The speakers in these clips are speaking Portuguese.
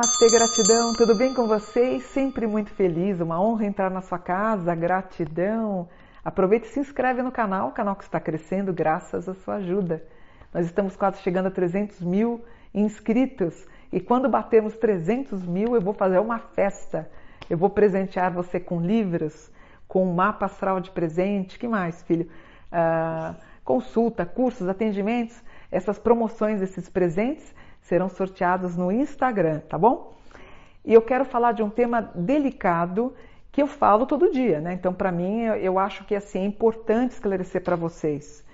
Namastê, gratidão, tudo bem com vocês? Sempre muito feliz, uma honra entrar na sua casa, gratidão. Aproveite e se inscreve no canal, o canal que está crescendo graças à sua ajuda. Nós estamos quase chegando a 300 mil inscritos e quando batermos 300 mil eu vou fazer uma festa. Eu vou presentear você com livros, com um mapa astral de presente, que mais, filho? Uh, consulta, cursos, atendimentos, essas promoções, esses presentes serão sorteados no Instagram, tá bom? E eu quero falar de um tema delicado que eu falo todo dia, né? Então, para mim, eu acho que assim, é importante esclarecer para vocês.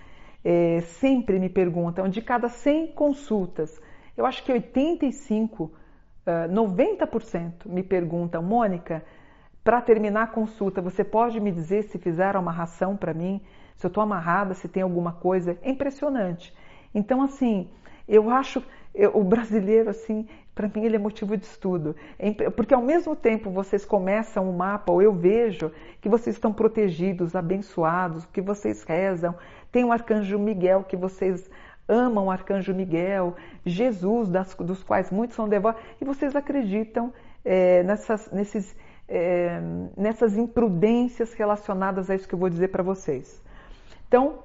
É, sempre me perguntam, de cada 100 consultas, eu acho que 85, 90% me perguntam, Mônica, para terminar a consulta, você pode me dizer se fizeram uma ração para mim, se eu estou amarrada, se tem alguma coisa? É impressionante. Então, assim, eu acho eu, o brasileiro, assim, para mim ele é motivo de estudo. É porque ao mesmo tempo vocês começam o mapa, ou eu vejo que vocês estão protegidos, abençoados, que vocês rezam. Tem o arcanjo Miguel que vocês amam o arcanjo Miguel, Jesus, das, dos quais muitos são devotos, e vocês acreditam é, nessas, nesses, é, nessas imprudências relacionadas a isso que eu vou dizer para vocês. Então,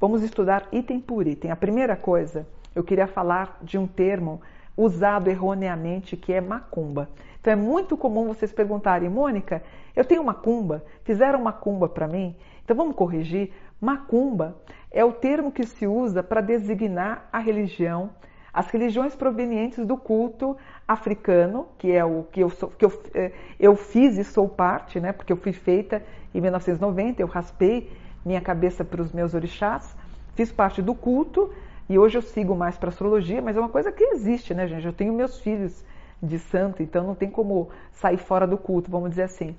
vamos estudar item por item. A primeira coisa eu queria falar de um termo usado erroneamente que é macumba. Então é muito comum vocês perguntarem, Mônica, eu tenho macumba, fizeram macumba para mim? Então vamos corrigir. Macumba é o termo que se usa para designar a religião, as religiões provenientes do culto africano, que é o que eu, sou, que eu, é, eu fiz e sou parte, né? Porque eu fui feita em 1990, eu raspei minha cabeça para os meus orixás, fiz parte do culto e hoje eu sigo mais para astrologia, mas é uma coisa que existe, né, gente? Eu tenho meus filhos de santo, então não tem como sair fora do culto, vamos dizer assim.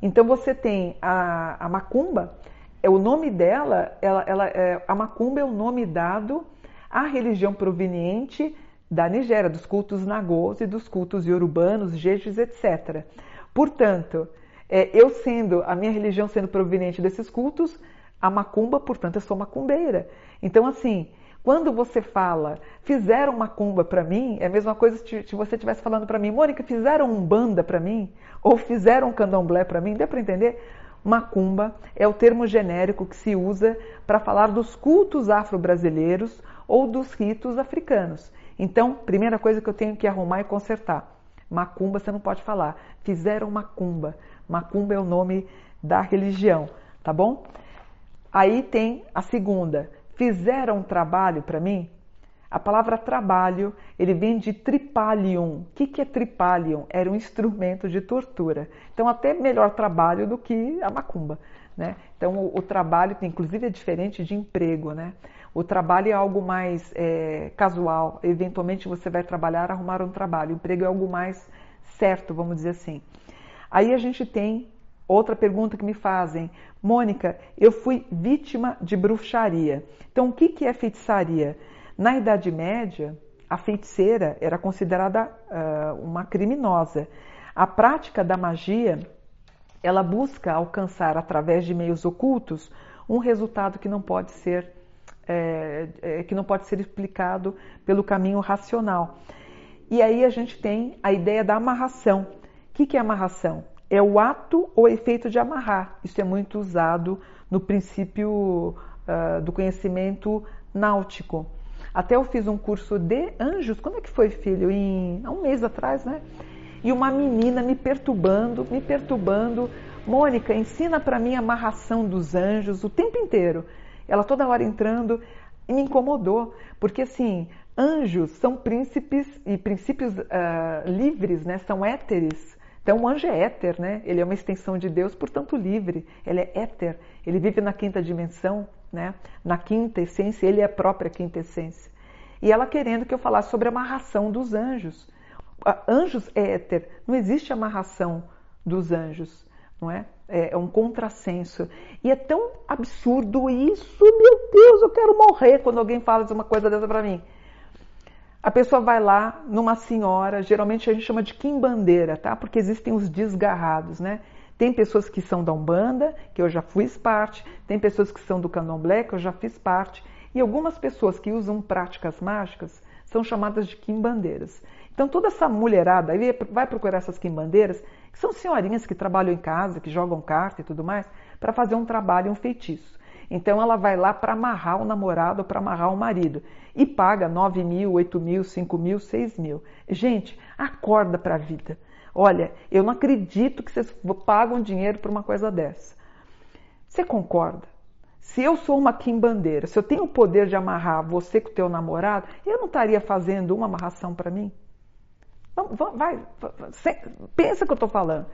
Então você tem a, a macumba, é o nome dela, ela, ela é, a macumba é o nome dado à religião proveniente da Nigéria, dos cultos nagôs e dos cultos iorubanos, jejus, etc. Portanto, é, eu sendo, a minha religião sendo proveniente desses cultos, a macumba, portanto, eu sou macumbeira. Então, assim, quando você fala, fizeram macumba para mim, é a mesma coisa se você estivesse falando para mim, Mônica, fizeram um banda para mim, ou fizeram um candomblé para mim, deu para entender? Macumba é o termo genérico que se usa para falar dos cultos afro-brasileiros ou dos ritos africanos. Então, primeira coisa que eu tenho que arrumar e consertar. Macumba você não pode falar. Fizeram macumba. Macumba é o nome da religião, tá bom? Aí tem a segunda fizeram um trabalho para mim? A palavra trabalho, ele vem de tripalium. O que, que é tripalium? Era um instrumento de tortura. Então, até melhor trabalho do que a macumba. Né? Então, o, o trabalho, inclusive, é diferente de emprego. Né? O trabalho é algo mais é, casual. Eventualmente, você vai trabalhar, arrumar um trabalho. O emprego é algo mais certo, vamos dizer assim. Aí a gente tem Outra pergunta que me fazem, Mônica, eu fui vítima de bruxaria. Então, o que é feitiçaria? Na Idade Média, a feiticeira era considerada uh, uma criminosa. A prática da magia, ela busca alcançar através de meios ocultos um resultado que não pode ser é, é, que não pode ser explicado pelo caminho racional. E aí a gente tem a ideia da amarração. O que é amarração? É o ato ou efeito de amarrar. Isso é muito usado no princípio uh, do conhecimento náutico. Até eu fiz um curso de anjos, quando é que foi, filho? Em, há um mês atrás, né? E uma menina me perturbando, me perturbando. Mônica, ensina para mim a amarração dos anjos o tempo inteiro. Ela toda hora entrando e me incomodou, porque assim, anjos são príncipes e princípios uh, livres, né? São éteres então, o anjo é éter, né? Ele é uma extensão de Deus, portanto livre. Ele é éter. Ele vive na quinta dimensão, né? Na quinta essência, ele é a própria quinta essência. E ela querendo que eu falasse sobre a amarração dos anjos. Anjos é éter. Não existe amarração dos anjos, não é? É um contrassenso. E é tão absurdo isso, meu Deus, eu quero morrer quando alguém fala uma coisa dessa para mim. A pessoa vai lá numa senhora, geralmente a gente chama de quimbandeira, tá? Porque existem os desgarrados, né? Tem pessoas que são da Umbanda, que eu já fiz parte, tem pessoas que são do Candomblé, que eu já fiz parte, e algumas pessoas que usam práticas mágicas são chamadas de quimbandeiras. Então toda essa mulherada aí vai procurar essas quimbandeiras, que são senhorinhas que trabalham em casa, que jogam carta e tudo mais, para fazer um trabalho, um feitiço. Então ela vai lá para amarrar o namorado ou para amarrar o marido e paga 9 mil, 8 mil, 5 mil, 6 mil. Gente, acorda para a vida. Olha, eu não acredito que vocês pagam dinheiro por uma coisa dessa. Você concorda? Se eu sou uma quimbandeira, se eu tenho o poder de amarrar você com o teu namorado, eu não estaria fazendo uma amarração para mim? Vai, vai, pensa o que eu estou falando.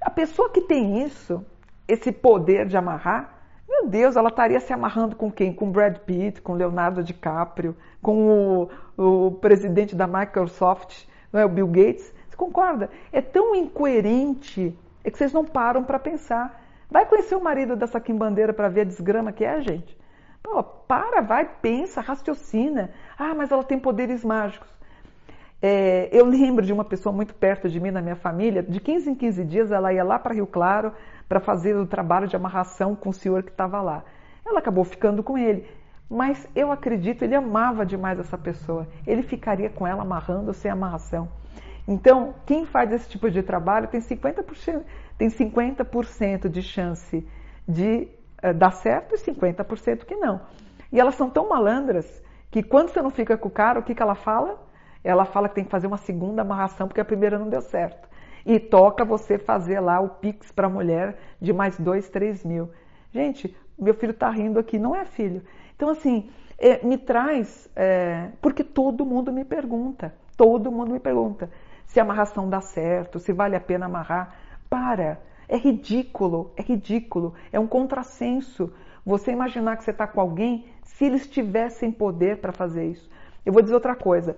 A pessoa que tem isso, esse poder de amarrar, meu Deus, ela estaria se amarrando com quem? Com Brad Pitt, com Leonardo DiCaprio, com o, o presidente da Microsoft, não é, o Bill Gates. Você concorda? É tão incoerente é que vocês não param para pensar. Vai conhecer o marido dessa quimbandeira para ver a desgrama que é, gente? Pô, para, vai, pensa, raciocina. Ah, mas ela tem poderes mágicos. É, eu lembro de uma pessoa muito perto de mim, na minha família, de 15 em 15 dias ela ia lá para Rio Claro para fazer o trabalho de amarração com o senhor que estava lá. Ela acabou ficando com ele, mas eu acredito, ele amava demais essa pessoa. Ele ficaria com ela amarrando sem amarração. Então, quem faz esse tipo de trabalho tem 50%, tem 50% de chance de uh, dar certo e 50% que não. E elas são tão malandras que quando você não fica com o cara, o que, que ela fala? Ela fala que tem que fazer uma segunda amarração porque a primeira não deu certo. E toca você fazer lá o Pix para a mulher de mais dois, três mil. Gente, meu filho está rindo aqui, não é filho. Então, assim, é, me traz, é, porque todo mundo me pergunta, todo mundo me pergunta se a amarração dá certo, se vale a pena amarrar. Para, é ridículo, é ridículo, é um contrassenso você imaginar que você está com alguém se eles tivessem poder para fazer isso. Eu vou dizer outra coisa.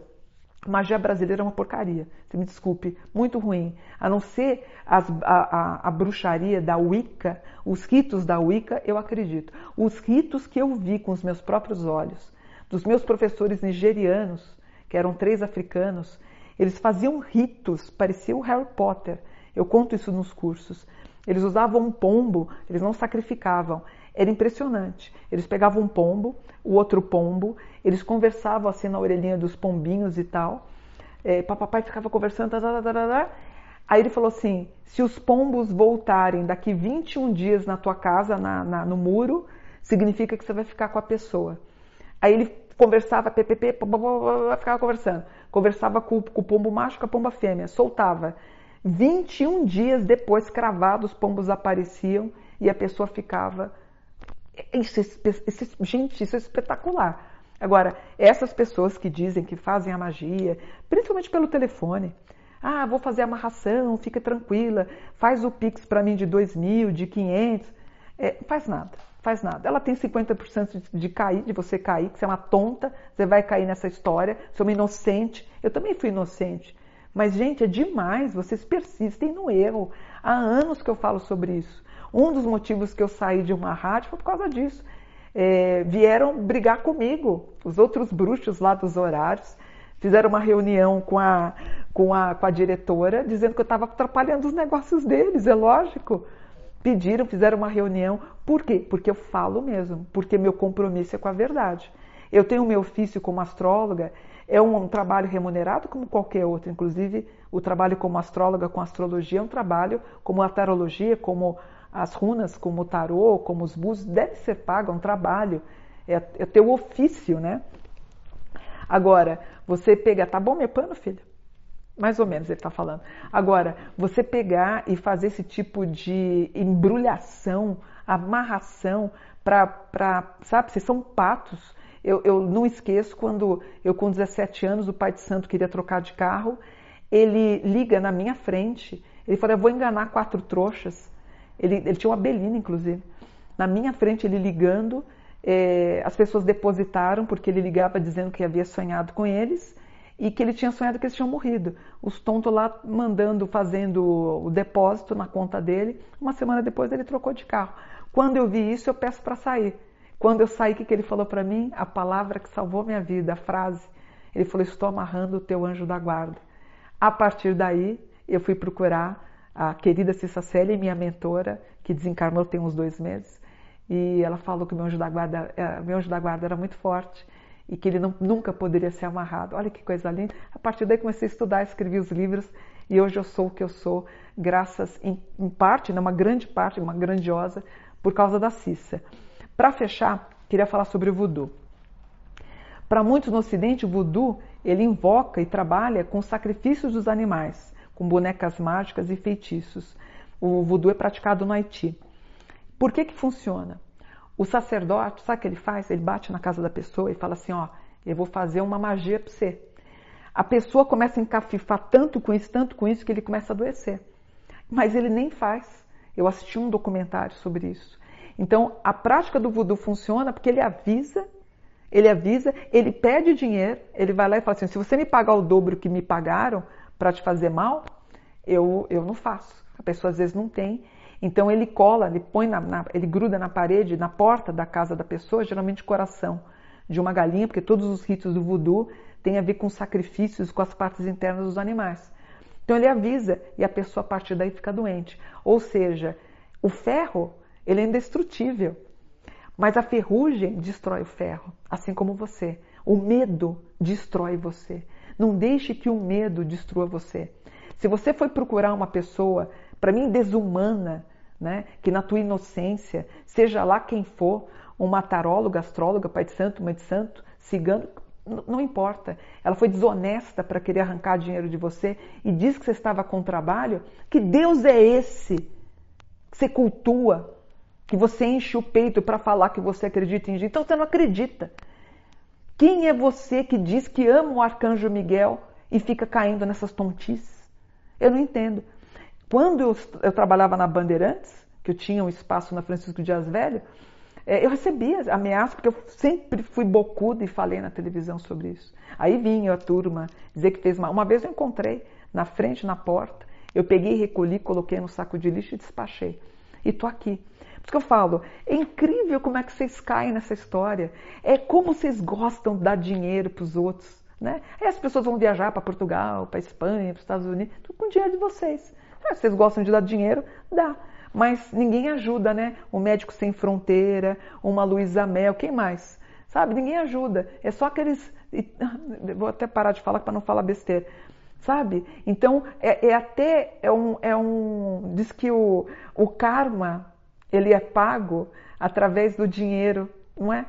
Magia brasileira é uma porcaria, você me desculpe, muito ruim. A não ser as, a, a, a, bruxaria da Wicca, os ritos da Wicca, eu acredito. Os ritos que eu vi com os meus próprios olhos, dos meus professores nigerianos, que eram três africanos, eles faziam ritos, parecia o Harry Potter. Eu conto isso nos cursos. Eles usavam um pombo, eles não sacrificavam. Era impressionante. Eles pegavam um pombo, o outro pombo, eles conversavam assim na orelhinha dos pombinhos e tal. É, papai ficava conversando, tá, tá, tá, tá. Aí ele falou assim: se os pombos voltarem daqui 21 dias na tua casa, na, na, no muro, significa que você vai ficar com a pessoa. Aí ele conversava, ppp, ficava conversando. Conversava com, com o pombo macho, com a pomba fêmea, soltava. 21 dias depois, cravados, os pombos apareciam e a pessoa ficava. Isso, isso, gente, isso é espetacular. Agora, essas pessoas que dizem que fazem a magia, principalmente pelo telefone, ah, vou fazer amarração, fica tranquila, faz o Pix para mim de 2 mil, de 500, é, faz nada faz nada. Ela tem 50% de cair, de você cair, que você é uma tonta, você vai cair nessa história, você é uma inocente. Eu também fui inocente. Mas, gente, é demais, vocês persistem no erro. Há anos que eu falo sobre isso. Um dos motivos que eu saí de uma rádio foi por causa disso. É, vieram brigar comigo, os outros bruxos lá dos horários, fizeram uma reunião com a, com a, com a diretora, dizendo que eu estava atrapalhando os negócios deles, é lógico pediram, fizeram uma reunião. Por quê? Porque eu falo mesmo, porque meu compromisso é com a verdade. Eu tenho meu ofício como astróloga, é um, um, trabalho remunerado como qualquer outro. Inclusive, o trabalho como astróloga com astrologia é um trabalho como a tarologia, como as runas, como o tarô, como os búzios, deve ser pago, é um trabalho. É, é teu ofício, né? Agora, você pega, tá bom meu pano, filho? Mais ou menos ele está falando. Agora, você pegar e fazer esse tipo de embrulhação, amarração, para, sabe, vocês são patos. Eu, eu não esqueço quando eu, com 17 anos, o pai de santo queria trocar de carro, ele liga na minha frente, ele fala, eu vou enganar quatro trouxas. Ele, ele tinha uma belina, inclusive. Na minha frente, ele ligando, é, as pessoas depositaram, porque ele ligava dizendo que havia sonhado com eles, e que ele tinha sonhado que eles tinham morrido. Os tontos lá mandando, fazendo o depósito na conta dele. Uma semana depois ele trocou de carro. Quando eu vi isso, eu peço para sair. Quando eu saí, o que ele falou para mim? A palavra que salvou minha vida, a frase. Ele falou: Estou amarrando o teu anjo da guarda. A partir daí, eu fui procurar a querida Cissa minha mentora, que desencarnou tem uns dois meses. E ela falou que meu anjo da guarda, eh, meu anjo da guarda era muito forte e que ele não, nunca poderia ser amarrado. Olha que coisa linda. A partir daí comecei a estudar, escrevi os livros e hoje eu sou o que eu sou, graças em, em parte, né, grande parte, uma grandiosa, por causa da Cissa. Para fechar, queria falar sobre o voodoo. Para muitos no Ocidente, o voodoo ele invoca e trabalha com sacrifícios dos animais, com bonecas mágicas e feitiços. O voodoo é praticado no Haiti. Por que que funciona? O sacerdote, sabe o que ele faz? Ele bate na casa da pessoa e fala assim, ó, eu vou fazer uma magia para você. A pessoa começa a encafifar tanto com isso, tanto com isso, que ele começa a adoecer. Mas ele nem faz. Eu assisti um documentário sobre isso. Então, a prática do voodoo funciona porque ele avisa, ele avisa, ele pede dinheiro, ele vai lá e fala assim: se você me pagar o dobro que me pagaram para te fazer mal, eu, eu não faço. A pessoa às vezes não tem. Então ele cola, ele põe na, na, ele gruda na parede, na porta da casa da pessoa, geralmente coração de uma galinha, porque todos os ritos do voodoo têm a ver com sacrifícios, com as partes internas dos animais. Então ele avisa e a pessoa a partir daí fica doente. Ou seja, o ferro ele é indestrutível, mas a ferrugem destrói o ferro, assim como você. O medo destrói você. Não deixe que o medo destrua você. Se você foi procurar uma pessoa, para mim, desumana, né, que na tua inocência, seja lá quem for, uma taróloga, astróloga, pai de santo, mãe de santo, cigano, não importa. Ela foi desonesta para querer arrancar dinheiro de você e diz que você estava com trabalho. Que Deus é esse que você cultua, que você enche o peito para falar que você acredita em Jesus? Então você não acredita. Quem é você que diz que ama o arcanjo Miguel e fica caindo nessas tontices? Eu não entendo. Quando eu, eu trabalhava na Bandeirantes, que eu tinha um espaço na Francisco Dias Velho, é, eu recebia ameaças, porque eu sempre fui bocuda e falei na televisão sobre isso. Aí vinha a turma dizer que fez mal. Uma vez eu encontrei na frente, na porta, eu peguei, recolhi, coloquei no saco de lixo e despachei. E tô aqui. Isso que eu falo, é incrível como é que vocês caem nessa história. É como vocês gostam de dar dinheiro para os outros. Né? Aí as pessoas vão viajar para Portugal, para Espanha, para os Estados Unidos, tudo com dinheiro de vocês. Ah, vocês gostam de dar dinheiro? Dá mas ninguém ajuda, né? O Médico Sem Fronteira, uma Luísa Mel, quem mais? Sabe? Ninguém ajuda. É só aqueles. Vou até parar de falar para não falar besteira. Sabe? Então, é, é, até. É um, é um. Diz que o, o karma ele é pago através do dinheiro, não é?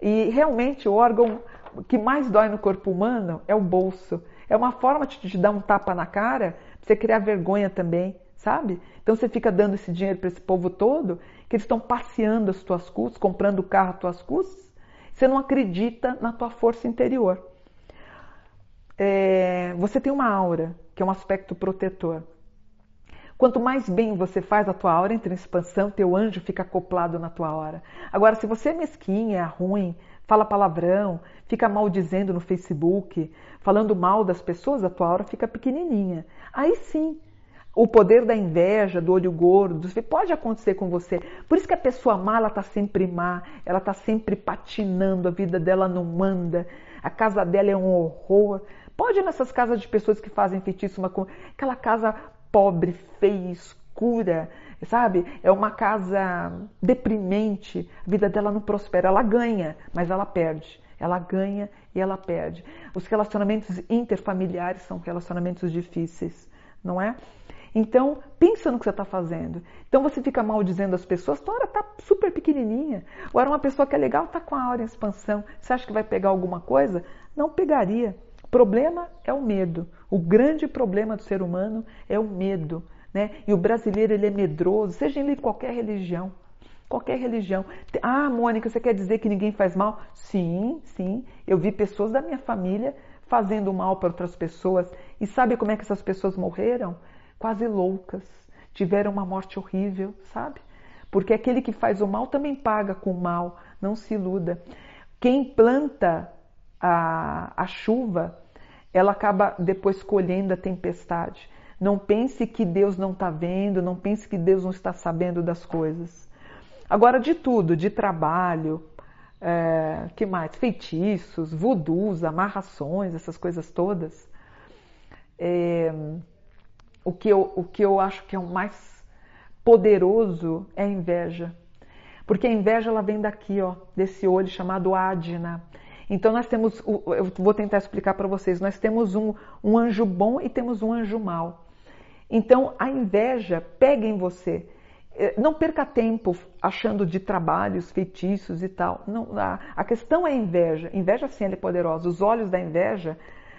E realmente o órgão que mais dói no corpo humano é o bolso. É uma forma de te dar um tapa na cara, você criar vergonha também sabe? Então você fica dando esse dinheiro para esse povo todo, que eles estão passeando as tuas custas, comprando carro às tuas custas, você não acredita na tua força interior. É, você tem uma aura, que é um aspecto protetor. Quanto mais bem você faz, a tua aura entra em expansão, teu anjo fica acoplado na tua aura. Agora, se você é mesquinha, é ruim, fala palavrão, fica maldizendo no Facebook, falando mal das pessoas, a tua aura fica pequenininha. Aí sim, o poder da inveja, do olho gordo, pode acontecer com você. Por isso que a pessoa má, ela está sempre má, ela está sempre patinando, a vida dela não anda, a casa dela é um horror. Pode ir nessas casas de pessoas que fazem feitiço, uma, aquela casa pobre, feia, escura, sabe? É uma casa deprimente, a vida dela não prospera, ela ganha, mas ela perde. Ela ganha e ela perde. Os relacionamentos interfamiliares são relacionamentos difíceis, não é? Então, pensa no que você está fazendo. Então, você fica mal dizendo às pessoas, tua hora está super pequenininha. Ou era uma pessoa que é legal, está com a hora em expansão. Você acha que vai pegar alguma coisa? Não pegaria. Problema é o medo. O grande problema do ser humano é o medo. Né? E o brasileiro ele é medroso, seja em qualquer religião. Qualquer religião. Ah, Mônica, você quer dizer que ninguém faz mal? Sim, sim. Eu vi pessoas da minha família fazendo mal para outras pessoas. E sabe como é que essas pessoas morreram? quase loucas, tiveram uma morte horrível, sabe? Porque aquele que faz o mal também paga com o mal, não se iluda. Quem planta a, a chuva, ela acaba depois colhendo a tempestade. Não pense que Deus não está vendo, não pense que Deus não está sabendo das coisas. Agora, de tudo, de trabalho, é, que mais? Feitiços, voodoos, amarrações, essas coisas todas. É, o que eu, o que eu acho que é o mais poderoso é a inveja. Porque a inveja ela vem daqui, ó, desse olho chamado Adna. Então nós temos, eu vou tentar explicar para vocês, nós temos um, um anjo bom e temos um anjo mau. Então a inveja pega em você. É, não perca tempo achando de trabalhos, feitiços e tal. Não, a, a questão é a inveja. Inveja sim é poderosa. Os olhos da inveja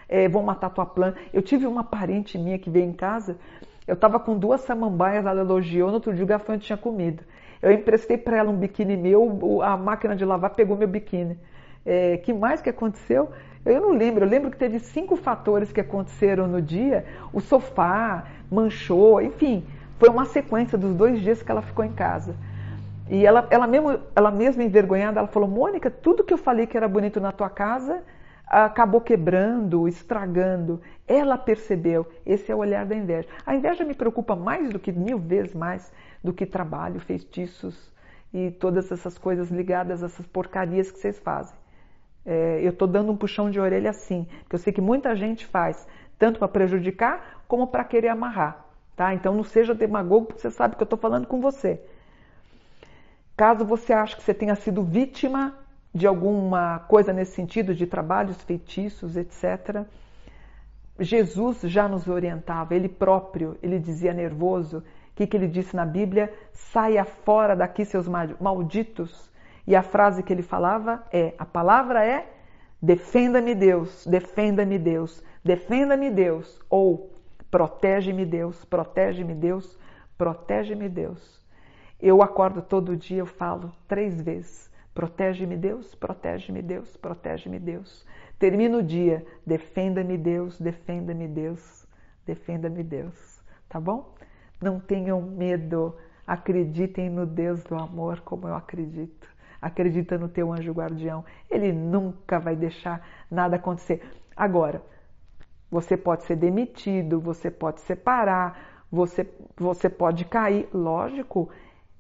é, vão matar tua planta. Eu tive uma parente minha que veio em casa, eu estava com duas samambaias, ela elogiou, no outro dia o gafanhoto tinha comido. Eu emprestei para ela um biquíni meu, a máquina de lavar pegou meu biquíni. É, que mais que aconteceu? Eu não lembro, eu lembro que teve cinco fatores que aconteceram no dia. O sofá manchou, enfim, foi uma sequência dos dois dias que ela ficou em casa. E ela, ela, mesmo, ela mesma envergonhada, ela falou, Mônica, tudo que eu falei que era bonito na tua casa, acabou quebrando, estragando. Ela percebeu. Esse é o olhar da inveja. A inveja me preocupa mais do que mil vezes mais do que trabalho, feitiços e todas essas coisas ligadas a essas porcarias que vocês fazem. É, eu estou dando um puxão de orelha assim, porque eu sei que muita gente faz, tanto para prejudicar como para querer amarrar. Tá? Então não seja demagogo, porque você sabe que eu estou falando com você. Caso você ache que você tenha sido vítima de alguma coisa nesse sentido, de trabalhos feitiços, etc. Jesus já nos orientava, ele próprio, ele dizia nervoso, o que, que ele disse na Bíblia? Saia fora daqui, seus malditos. E a frase que ele falava é: a palavra é defenda-me Deus, defenda-me Deus, defenda-me Deus, ou protege-me Deus, protege-me Deus, protege-me Deus. Eu acordo todo dia, eu falo três vezes Protege-me Deus, protege-me Deus, protege-me Deus. Termina o dia, defenda-me Deus, defenda-me Deus, defenda-me Deus. Tá bom? Não tenham medo, acreditem no Deus do amor como eu acredito. Acredita no teu anjo guardião, ele nunca vai deixar nada acontecer. Agora, você pode ser demitido, você pode separar, você, você pode cair, lógico,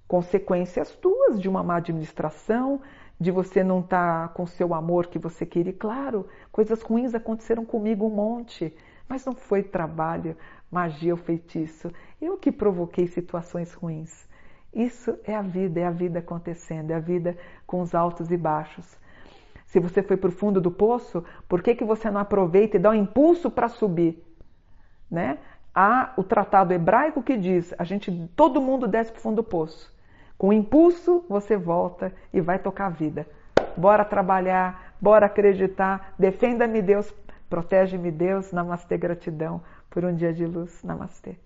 consequências tuas de uma má administração, de você não estar tá com seu amor que você queria. Claro, coisas ruins aconteceram comigo um monte, mas não foi trabalho, magia ou feitiço. Eu que provoquei situações ruins. Isso é a vida, é a vida acontecendo, é a vida com os altos e baixos. Se você foi para o fundo do poço, por que, que você não aproveita e dá um impulso para subir? Né? Há o tratado hebraico que diz: a gente, todo mundo desce para o fundo do poço. Com impulso, você volta e vai tocar a vida. Bora trabalhar, bora acreditar. Defenda-me, Deus. Protege-me, Deus. Namastê, gratidão por um dia de luz. Namastê.